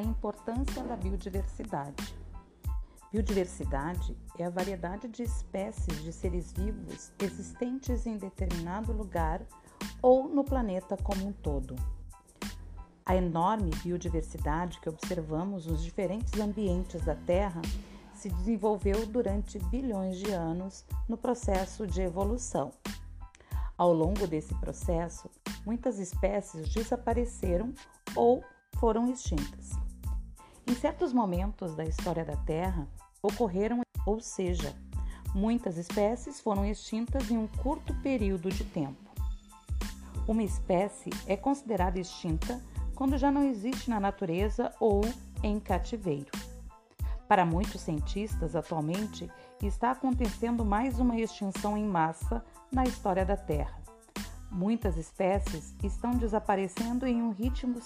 a importância da biodiversidade. Biodiversidade é a variedade de espécies de seres vivos existentes em determinado lugar ou no planeta como um todo. A enorme biodiversidade que observamos nos diferentes ambientes da Terra se desenvolveu durante bilhões de anos no processo de evolução. Ao longo desse processo, muitas espécies desapareceram ou foram extintas. Em certos momentos da história da Terra, ocorreram, ou seja, muitas espécies foram extintas em um curto período de tempo. Uma espécie é considerada extinta quando já não existe na natureza ou em cativeiro. Para muitos cientistas, atualmente está acontecendo mais uma extinção em massa na história da Terra. Muitas espécies estão desaparecendo em um ritmo,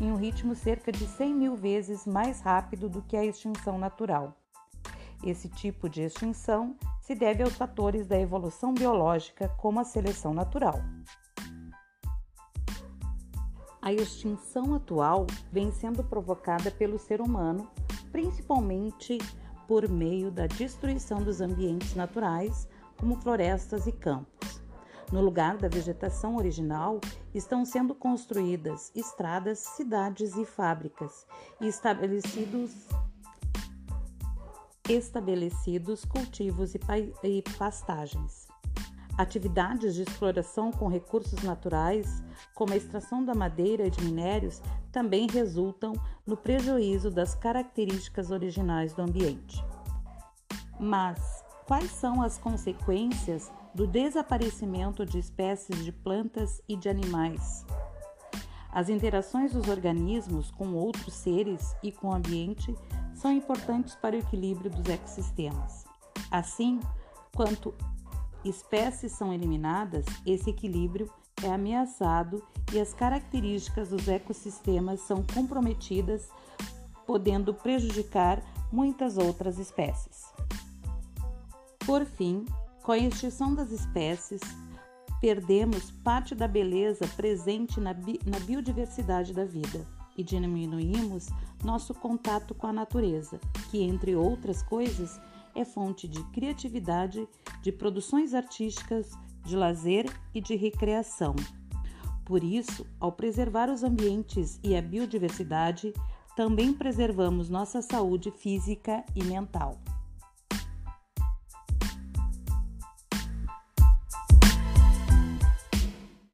em um ritmo cerca de 100 mil vezes mais rápido do que a extinção natural. Esse tipo de extinção se deve aos fatores da evolução biológica, como a seleção natural. A extinção atual vem sendo provocada pelo ser humano, principalmente por meio da destruição dos ambientes naturais, como florestas e campos. No lugar da vegetação original, estão sendo construídas estradas, cidades e fábricas, e estabelecidos estabelecidos cultivos e, pastagens. Atividades de exploração com recursos naturais, como a extração da madeira e de minérios, também resultam no prejuízo das características originais do ambiente. Mas quais são as consequências do desaparecimento de espécies de plantas e de animais? As interações dos organismos com outros seres e com o ambiente são importantes para o equilíbrio dos ecossistemas. Assim, quanto espécies são eliminadas, esse equilíbrio é ameaçado e as características dos ecossistemas são comprometidas, podendo prejudicar muitas outras espécies. Por fim, com a extinção das espécies, perdemos parte da beleza presente na, bi na biodiversidade da vida e diminuímos nosso contato com a natureza, que, entre outras coisas, é fonte de criatividade, de produções artísticas, de lazer e de recreação. Por isso, ao preservar os ambientes e a biodiversidade, também preservamos nossa saúde física e mental.